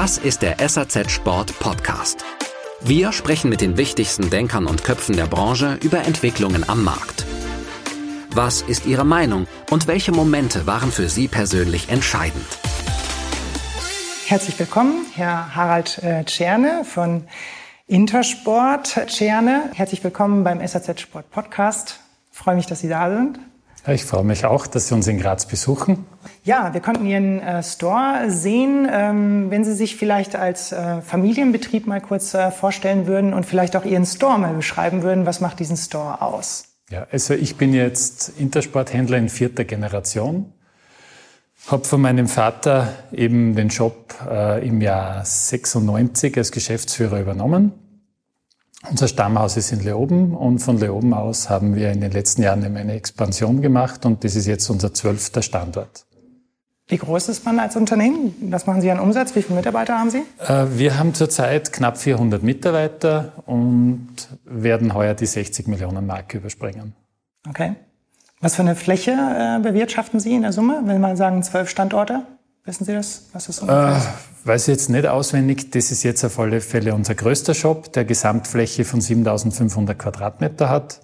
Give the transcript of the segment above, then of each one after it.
Das ist der SAZ Sport Podcast. Wir sprechen mit den wichtigsten Denkern und Köpfen der Branche über Entwicklungen am Markt. Was ist Ihre Meinung und welche Momente waren für Sie persönlich entscheidend? Herzlich willkommen, Herr Harald äh, Tscherne von Intersport Tscherne. Herzlich willkommen beim SAZ Sport Podcast. Ich freue mich, dass Sie da sind. Ich freue mich auch, dass Sie uns in Graz besuchen. Ja, wir konnten Ihren äh, Store sehen. Ähm, wenn Sie sich vielleicht als äh, Familienbetrieb mal kurz äh, vorstellen würden und vielleicht auch Ihren Store mal beschreiben würden, was macht diesen Store aus? Ja, also ich bin jetzt Intersporthändler in vierter Generation. Habe von meinem Vater eben den Shop äh, im Jahr 96 als Geschäftsführer übernommen unser Stammhaus ist in Leoben und von Leoben aus haben wir in den letzten Jahren eine Expansion gemacht und das ist jetzt unser zwölfter Standort. Wie groß ist man als Unternehmen? Was machen Sie an Umsatz? Wie viele Mitarbeiter haben Sie? Äh, wir haben zurzeit knapp 400 Mitarbeiter und werden heuer die 60 Millionen Marke überspringen. Okay. Was für eine Fläche äh, bewirtschaften Sie in der Summe, wenn man sagen zwölf Standorte? Wissen Sie das? Was das ungefähr ist? Weiß jetzt nicht auswendig. Das ist jetzt auf alle Fälle unser größter Shop, der Gesamtfläche von 7500 Quadratmeter hat.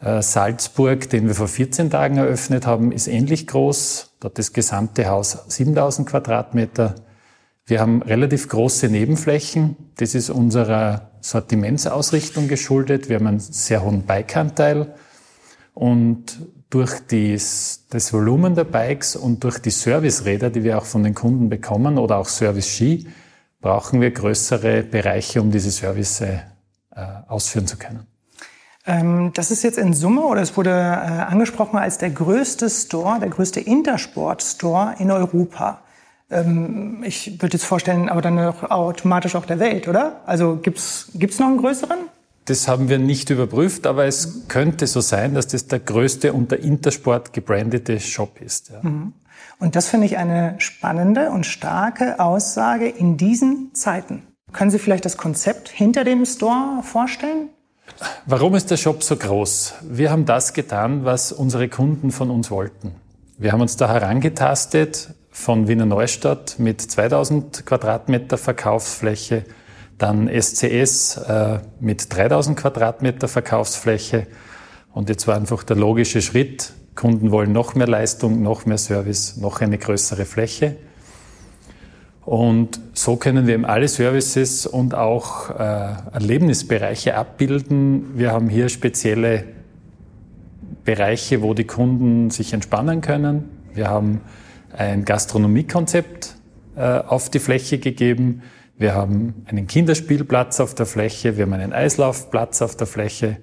Äh, Salzburg, den wir vor 14 Tagen eröffnet haben, ist ähnlich groß. Dort das gesamte Haus 7000 Quadratmeter. Wir haben relativ große Nebenflächen. Das ist unserer Sortimentsausrichtung geschuldet. Wir haben einen sehr hohen Bikeanteil. Und durch dies, das Volumen der Bikes und durch die Serviceräder, die wir auch von den Kunden bekommen oder auch Service-Ski, brauchen wir größere Bereiche, um diese Service äh, ausführen zu können. Ähm, das ist jetzt in Summe oder es wurde äh, angesprochen als der größte Store, der größte Intersport-Store in Europa. Ähm, ich würde jetzt vorstellen, aber dann auch automatisch auch der Welt, oder? Also gibt's gibt's noch einen größeren? Das haben wir nicht überprüft, aber es könnte so sein, dass das der größte unter Intersport gebrandete Shop ist. Ja. Mhm. Und das finde ich eine spannende und starke Aussage in diesen Zeiten. Können Sie vielleicht das Konzept hinter dem Store vorstellen? Warum ist der Shop so groß? Wir haben das getan, was unsere Kunden von uns wollten. Wir haben uns da herangetastet von Wiener Neustadt mit 2000 Quadratmeter Verkaufsfläche dann SCS äh, mit 3000 Quadratmeter Verkaufsfläche. Und jetzt war einfach der logische Schritt, Kunden wollen noch mehr Leistung, noch mehr Service, noch eine größere Fläche. Und so können wir eben alle Services und auch äh, Erlebnisbereiche abbilden. Wir haben hier spezielle Bereiche, wo die Kunden sich entspannen können. Wir haben ein Gastronomiekonzept äh, auf die Fläche gegeben. Wir haben einen Kinderspielplatz auf der Fläche, wir haben einen Eislaufplatz auf der Fläche,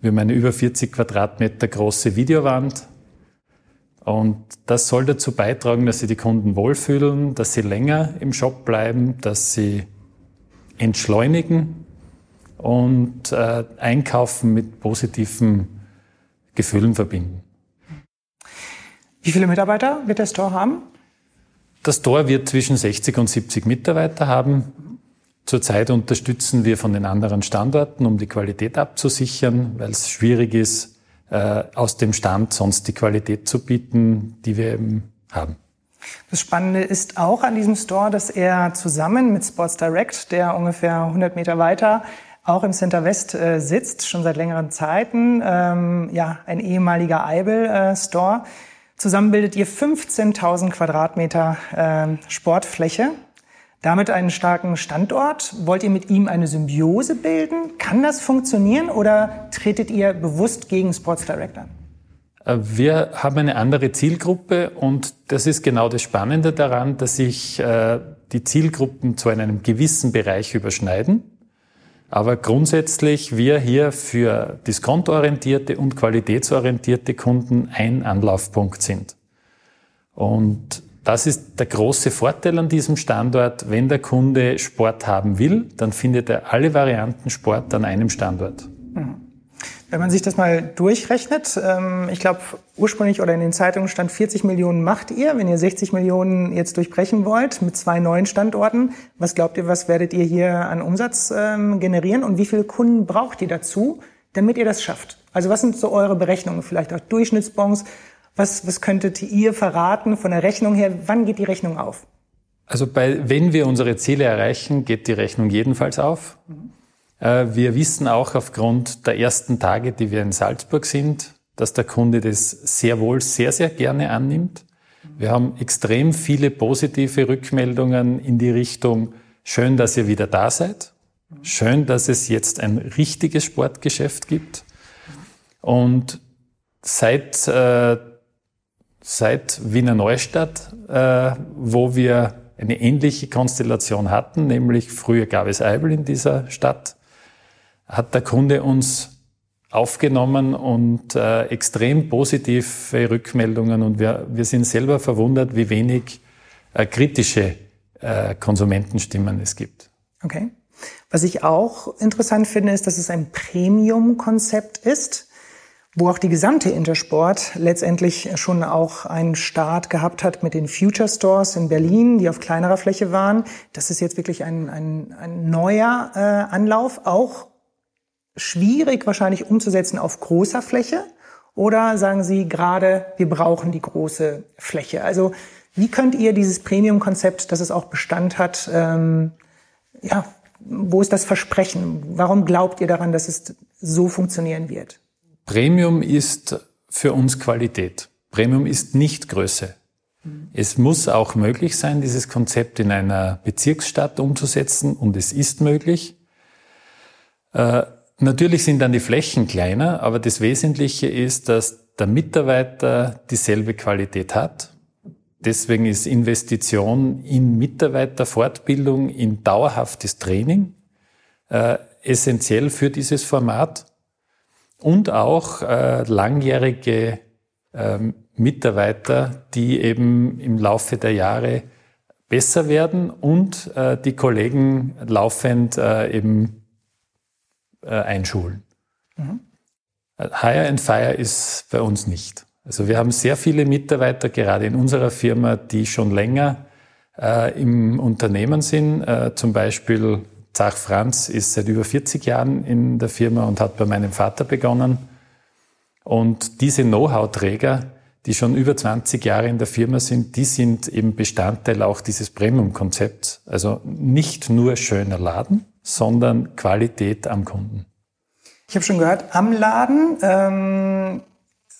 wir haben eine über 40 Quadratmeter große Videowand. Und das soll dazu beitragen, dass sie die Kunden wohlfühlen, dass sie länger im Shop bleiben, dass sie entschleunigen und äh, Einkaufen mit positiven Gefühlen verbinden. Wie viele Mitarbeiter wird der Store haben? Das Tor wird zwischen 60 und 70 Mitarbeiter haben. Zurzeit unterstützen wir von den anderen Standorten, um die Qualität abzusichern, weil es schwierig ist, äh, aus dem Stand sonst die Qualität zu bieten, die wir eben haben. Das Spannende ist auch an diesem Store, dass er zusammen mit Sports Direct, der ungefähr 100 Meter weiter auch im Center West äh, sitzt, schon seit längeren Zeiten, ähm, ja, ein ehemaliger Eibel-Store, äh, Zusammen bildet ihr 15.000 Quadratmeter äh, Sportfläche. Damit einen starken Standort. Wollt ihr mit ihm eine Symbiose bilden? Kann das funktionieren oder tretet ihr bewusst gegen Sports Direct an? Äh, wir haben eine andere Zielgruppe und das ist genau das Spannende daran, dass sich äh, die Zielgruppen zu einem gewissen Bereich überschneiden. Aber grundsätzlich wir hier für diskontorientierte und qualitätsorientierte Kunden ein Anlaufpunkt sind. Und das ist der große Vorteil an diesem Standort. Wenn der Kunde Sport haben will, dann findet er alle Varianten Sport an einem Standort. Mhm. Wenn man sich das mal durchrechnet, ähm, ich glaube, ursprünglich oder in den Zeitungen stand 40 Millionen macht ihr, wenn ihr 60 Millionen jetzt durchbrechen wollt mit zwei neuen Standorten. Was glaubt ihr, was werdet ihr hier an Umsatz ähm, generieren und wie viele Kunden braucht ihr dazu, damit ihr das schafft? Also was sind so eure Berechnungen, vielleicht auch Durchschnittsbons? Was, was könntet ihr verraten von der Rechnung her? Wann geht die Rechnung auf? Also bei, wenn wir unsere Ziele erreichen, geht die Rechnung jedenfalls auf. Mhm. Wir wissen auch aufgrund der ersten Tage, die wir in Salzburg sind, dass der Kunde das sehr wohl sehr, sehr gerne annimmt. Wir haben extrem viele positive Rückmeldungen in die Richtung, schön, dass ihr wieder da seid. Schön, dass es jetzt ein richtiges Sportgeschäft gibt. Und seit, äh, seit Wiener Neustadt, äh, wo wir eine ähnliche Konstellation hatten, nämlich früher gab es Eibel in dieser Stadt, hat der Kunde uns aufgenommen und äh, extrem positive Rückmeldungen und wir, wir sind selber verwundert, wie wenig äh, kritische äh, Konsumentenstimmen es gibt. Okay. Was ich auch interessant finde, ist, dass es ein Premium-Konzept ist, wo auch die gesamte Intersport letztendlich schon auch einen Start gehabt hat mit den Future Stores in Berlin, die auf kleinerer Fläche waren. Das ist jetzt wirklich ein, ein, ein neuer äh, Anlauf, auch schwierig wahrscheinlich umzusetzen auf großer Fläche? Oder sagen Sie gerade, wir brauchen die große Fläche? Also wie könnt ihr dieses Premium-Konzept, das es auch Bestand hat, ähm, ja, wo ist das Versprechen? Warum glaubt ihr daran, dass es so funktionieren wird? Premium ist für uns Qualität. Premium ist nicht Größe. Es muss auch möglich sein, dieses Konzept in einer Bezirksstadt umzusetzen und es ist möglich. Äh, Natürlich sind dann die Flächen kleiner, aber das Wesentliche ist, dass der Mitarbeiter dieselbe Qualität hat. Deswegen ist Investition in Mitarbeiterfortbildung, in dauerhaftes Training äh, essentiell für dieses Format und auch äh, langjährige äh, Mitarbeiter, die eben im Laufe der Jahre besser werden und äh, die Kollegen laufend äh, eben äh, einschulen. Mhm. Hire and Fire ist bei uns nicht. Also wir haben sehr viele Mitarbeiter, gerade in unserer Firma, die schon länger äh, im Unternehmen sind. Äh, zum Beispiel Zach Franz ist seit über 40 Jahren in der Firma und hat bei meinem Vater begonnen. Und diese Know-how-Träger, die schon über 20 Jahre in der Firma sind, die sind eben Bestandteil auch dieses Premium-Konzepts. Also nicht nur schöner Laden, sondern Qualität am Kunden. Ich habe schon gehört, am Laden ähm,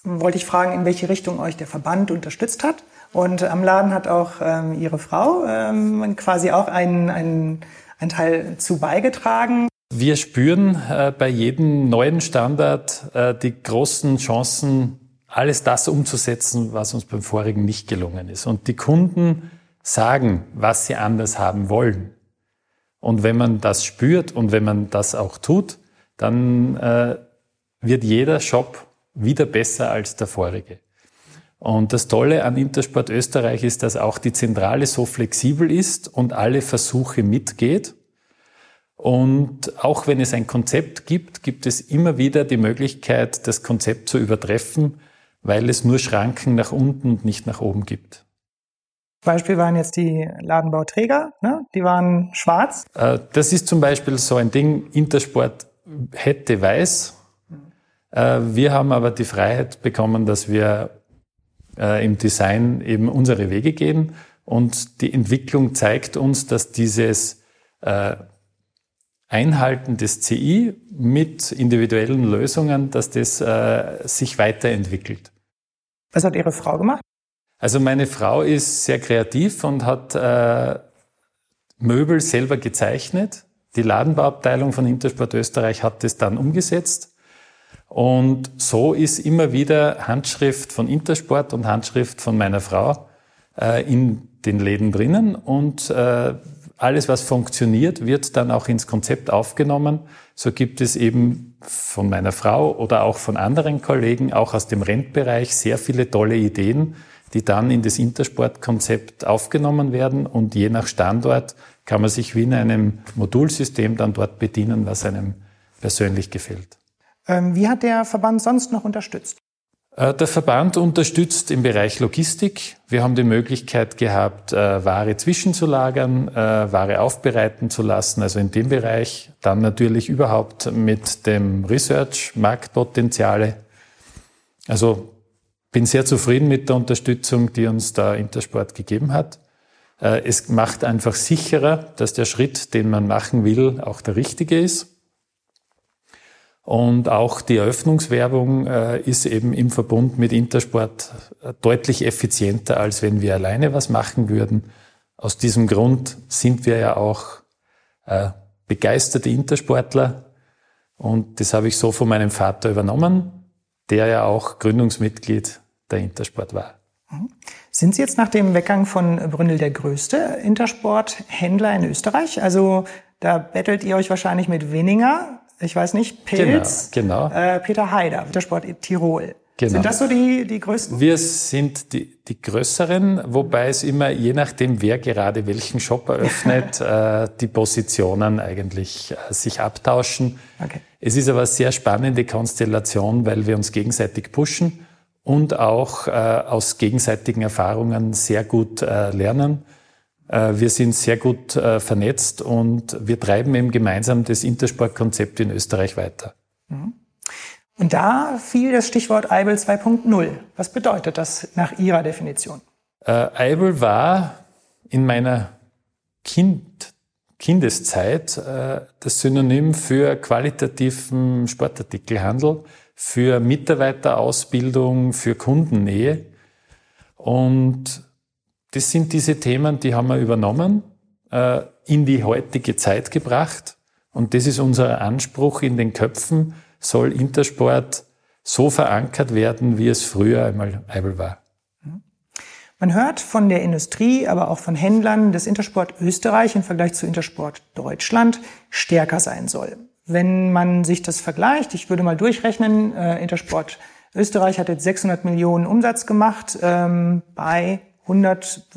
wollte ich fragen, in welche Richtung euch der Verband unterstützt hat. Und am Laden hat auch ähm, Ihre Frau ähm, quasi auch einen, einen, einen Teil zu beigetragen. Wir spüren äh, bei jedem neuen Standard äh, die großen Chancen, alles das umzusetzen, was uns beim vorigen nicht gelungen ist. Und die Kunden sagen, was sie anders haben wollen. Und wenn man das spürt und wenn man das auch tut, dann äh, wird jeder Shop wieder besser als der vorige. Und das Tolle an Intersport Österreich ist, dass auch die Zentrale so flexibel ist und alle Versuche mitgeht. Und auch wenn es ein Konzept gibt, gibt es immer wieder die Möglichkeit, das Konzept zu übertreffen, weil es nur Schranken nach unten und nicht nach oben gibt. Beispiel waren jetzt die Ladenbauträger, ne? die waren schwarz. Äh, das ist zum Beispiel so ein Ding, Intersport hätte weiß. Äh, wir haben aber die Freiheit bekommen, dass wir äh, im Design eben unsere Wege gehen. Und die Entwicklung zeigt uns, dass dieses Einhalten des CI mit individuellen Lösungen, dass das sich weiterentwickelt. Was hat Ihre Frau gemacht? Also meine Frau ist sehr kreativ und hat äh, Möbel selber gezeichnet. Die Ladenbauabteilung von Intersport Österreich hat das dann umgesetzt. Und so ist immer wieder Handschrift von Intersport und Handschrift von meiner Frau äh, in den Läden drinnen. Und äh, alles, was funktioniert, wird dann auch ins Konzept aufgenommen. So gibt es eben von meiner Frau oder auch von anderen Kollegen, auch aus dem Rentbereich, sehr viele tolle Ideen, die dann in das Intersportkonzept aufgenommen werden und je nach Standort kann man sich wie in einem Modulsystem dann dort bedienen, was einem persönlich gefällt. Ähm, wie hat der Verband sonst noch unterstützt? Äh, der Verband unterstützt im Bereich Logistik. Wir haben die Möglichkeit gehabt, äh, Ware zwischenzulagern, äh, Ware aufbereiten zu lassen, also in dem Bereich. Dann natürlich überhaupt mit dem Research, Marktpotenziale. Also bin sehr zufrieden mit der Unterstützung, die uns der Intersport gegeben hat. Es macht einfach sicherer, dass der Schritt, den man machen will, auch der richtige ist. Und auch die Eröffnungswerbung äh, ist eben im Verbund mit Intersport äh, deutlich effizienter, als wenn wir alleine was machen würden. Aus diesem Grund sind wir ja auch äh, begeisterte Intersportler. Und das habe ich so von meinem Vater übernommen, der ja auch Gründungsmitglied der Intersport war. Mhm. Sind Sie jetzt nach dem Weggang von Bründel der größte Intersporthändler in Österreich? Also da bettelt ihr euch wahrscheinlich mit weniger ich weiß nicht, Pilz, genau, genau. Äh, Peter Haider, Wintersport Tirol. Genau. Sind das so die, die größten? Wir sind die, die größeren, wobei es immer, je nachdem, wer gerade welchen Shop eröffnet, äh, die Positionen eigentlich äh, sich abtauschen. Okay. Es ist aber eine sehr spannende Konstellation, weil wir uns gegenseitig pushen und auch äh, aus gegenseitigen Erfahrungen sehr gut lernen. Äh, wir sind sehr gut äh, vernetzt und wir treiben eben gemeinsam das Intersport-Konzept in Österreich weiter. Mhm. Und da fiel das Stichwort Eibel 2.0. Was bedeutet das nach Ihrer Definition? Äh, Eibel war in meiner kind, Kindeszeit das Synonym für qualitativen Sportartikelhandel, für Mitarbeiterausbildung, für Kundennähe. Und das sind diese Themen, die haben wir übernommen, äh, in die heutige Zeit gebracht. Und das ist unser Anspruch in den Köpfen, soll Intersport so verankert werden, wie es früher einmal Eibel war. Man hört von der Industrie, aber auch von Händlern, dass Intersport Österreich im Vergleich zu Intersport Deutschland stärker sein soll. Wenn man sich das vergleicht, ich würde mal durchrechnen, äh, Intersport Österreich hat jetzt 600 Millionen Umsatz gemacht ähm, bei 100,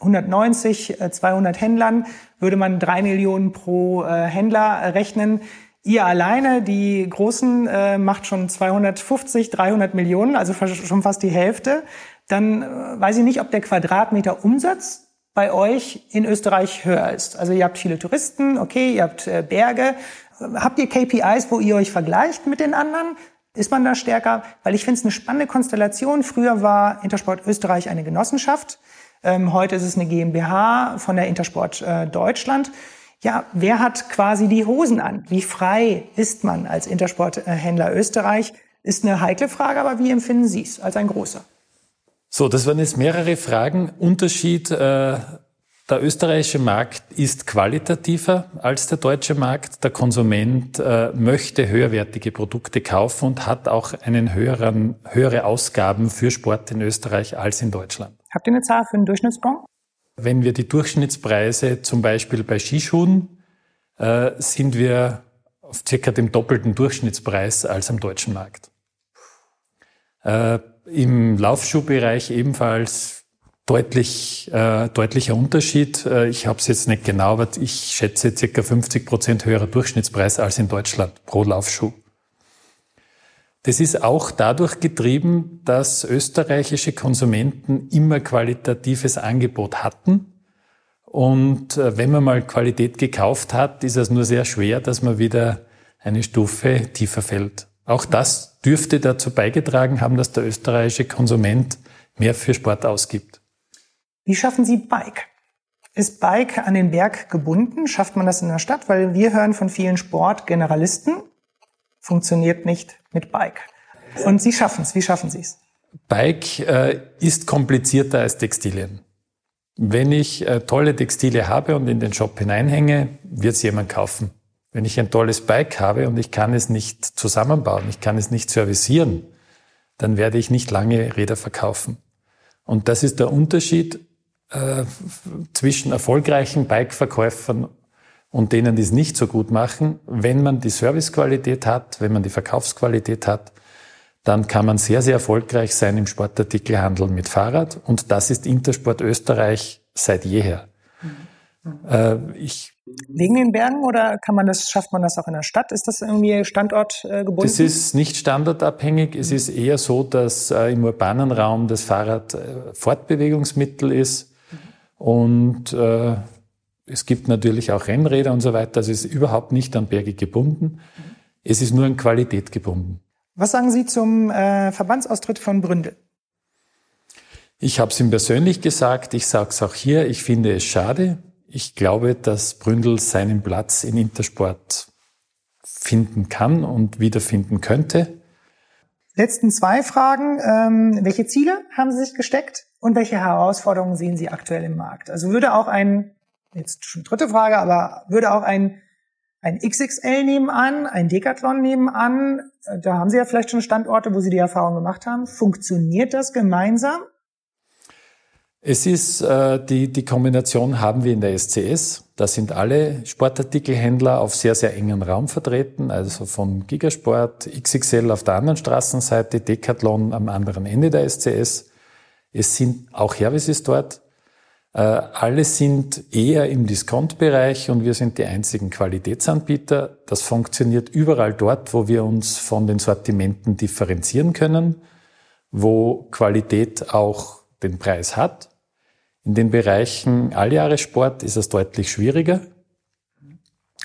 190, 200 Händlern würde man drei Millionen pro äh, Händler rechnen. Ihr alleine, die Großen, äh, macht schon 250, 300 Millionen, also schon fast die Hälfte. Dann äh, weiß ich nicht, ob der Quadratmeter Umsatz bei euch in Österreich höher ist. Also ihr habt viele Touristen, okay, ihr habt äh, Berge. Habt ihr KPIs, wo ihr euch vergleicht mit den anderen? Ist man da stärker? Weil ich finde es eine spannende Konstellation. Früher war Intersport Österreich eine Genossenschaft. Ähm, heute ist es eine GmbH von der Intersport äh, Deutschland. Ja, wer hat quasi die Hosen an? Wie frei ist man als Intersporthändler Österreich? Ist eine heikle Frage, aber wie empfinden Sie es als ein großer? So, das waren jetzt mehrere Fragen. Unterschied äh, der österreichische Markt ist qualitativer als der deutsche Markt. Der Konsument äh, möchte höherwertige Produkte kaufen und hat auch einen höheren, höhere Ausgaben für Sport in Österreich als in Deutschland. Habt ihr eine Zahl für einen Durchschnittsbon? Wenn wir die Durchschnittspreise zum Beispiel bei Skischuhen, äh, sind wir auf circa dem doppelten Durchschnittspreis als am deutschen Markt. Äh, Im Laufschuhbereich ebenfalls deutlich, äh, deutlicher Unterschied. Äh, ich habe es jetzt nicht genau, aber ich schätze circa 50 Prozent höherer Durchschnittspreis als in Deutschland pro Laufschuh. Das ist auch dadurch getrieben, dass österreichische Konsumenten immer qualitatives Angebot hatten. Und äh, wenn man mal Qualität gekauft hat, ist es nur sehr schwer, dass man wieder eine Stufe tiefer fällt. Auch das dürfte dazu beigetragen haben, dass der österreichische Konsument mehr für Sport ausgibt. Wie schaffen Sie Bike? Ist Bike an den Berg gebunden? Schafft man das in der Stadt? Weil wir hören von vielen Sportgeneralisten, funktioniert nicht mit Bike. Und Sie schaffen es. Wie schaffen Sie es? Bike äh, ist komplizierter als Textilien. Wenn ich äh, tolle Textile habe und in den Shop hineinhänge, wird es jemand kaufen. Wenn ich ein tolles Bike habe und ich kann es nicht zusammenbauen, ich kann es nicht servicieren, dann werde ich nicht lange Räder verkaufen. Und das ist der Unterschied äh, zwischen erfolgreichen Bike-Verkäufern und denen, die es nicht so gut machen. Wenn man die Servicequalität hat, wenn man die Verkaufsqualität hat, dann kann man sehr, sehr erfolgreich sein im Sportartikelhandel mit Fahrrad. Und das ist Intersport Österreich seit jeher. Mhm. Äh, ich Wegen den Bergen oder kann man das, schafft man das auch in der Stadt? Ist das irgendwie standortgebunden? Das ist nicht standardabhängig. Es ist eher so, dass äh, im urbanen Raum das Fahrrad äh, Fortbewegungsmittel ist. Und äh, es gibt natürlich auch Rennräder und so weiter. Also es ist überhaupt nicht an Berge gebunden. Es ist nur an Qualität gebunden. Was sagen Sie zum äh, Verbandsaustritt von Bründel? Ich habe es ihm persönlich gesagt, ich sage es auch hier, ich finde es schade. Ich glaube, dass Bründel seinen Platz in Intersport finden kann und wiederfinden könnte. Letzten zwei Fragen. Ähm, welche Ziele haben Sie sich gesteckt und welche Herausforderungen sehen Sie aktuell im Markt? Also würde auch ein, jetzt schon dritte Frage, aber würde auch ein, ein XXL nebenan, ein Decathlon nebenan, äh, da haben Sie ja vielleicht schon Standorte, wo Sie die Erfahrung gemacht haben. Funktioniert das gemeinsam? Es ist äh, die, die Kombination haben wir in der SCS. Da sind alle Sportartikelhändler auf sehr, sehr engen Raum vertreten, also von Gigasport, XXL auf der anderen Straßenseite, Decathlon am anderen Ende der SCS. Es sind auch Hervises dort. Äh, alle sind eher im Discount-Bereich und wir sind die einzigen Qualitätsanbieter. Das funktioniert überall dort, wo wir uns von den Sortimenten differenzieren können, wo Qualität auch den Preis hat in den Bereichen Alljahresport ist es deutlich schwieriger.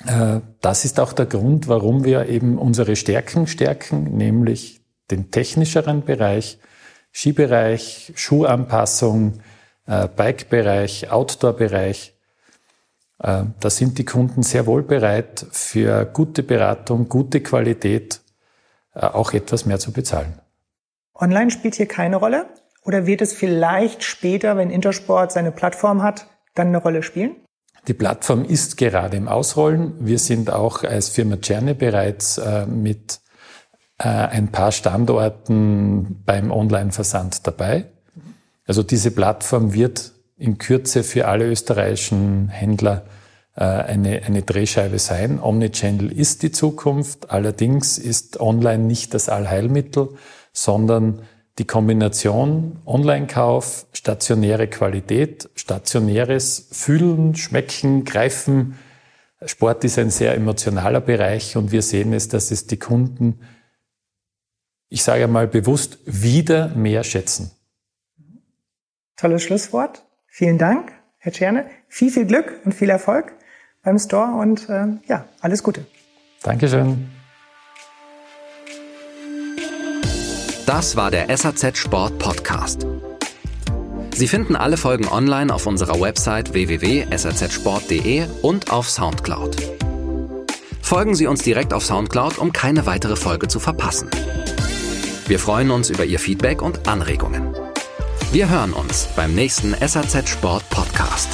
Äh, das ist auch der Grund, warum wir eben unsere Stärken stärken, nämlich den technischeren Bereich, Skibereich, Schuhanpassung, äh, Bikebereich, Outdoor-Bereich. Äh, da sind die Kunden sehr wohl bereit, für gute Beratung, gute Qualität auch etwas mehr zu bezahlen. Online spielt hier keine Rolle? Oder wird es vielleicht später, wenn Intersport seine Plattform hat, dann eine Rolle spielen? Die Plattform ist gerade im Ausrollen. Wir sind auch als Firma Czerne bereits äh, mit äh, ein paar Standorten beim Online-Versand dabei. Also diese Plattform wird in Kürze für alle österreichischen Händler äh, eine, eine Drehscheibe sein. Omnichannel ist die Zukunft. Allerdings ist Online nicht das Allheilmittel, sondern die Kombination Online-Kauf, stationäre Qualität, stationäres Fühlen, Schmecken, Greifen. Sport ist ein sehr emotionaler Bereich und wir sehen es, dass es die Kunden, ich sage mal bewusst, wieder mehr schätzen. Tolles Schlusswort. Vielen Dank, Herr Tscherne. Viel, viel Glück und viel Erfolg beim Store und äh, ja, alles Gute. Dankeschön. Das war der SAZ Sport Podcast. Sie finden alle Folgen online auf unserer Website www.sazsport.de und auf Soundcloud. Folgen Sie uns direkt auf Soundcloud, um keine weitere Folge zu verpassen. Wir freuen uns über Ihr Feedback und Anregungen. Wir hören uns beim nächsten SAZ Sport Podcast.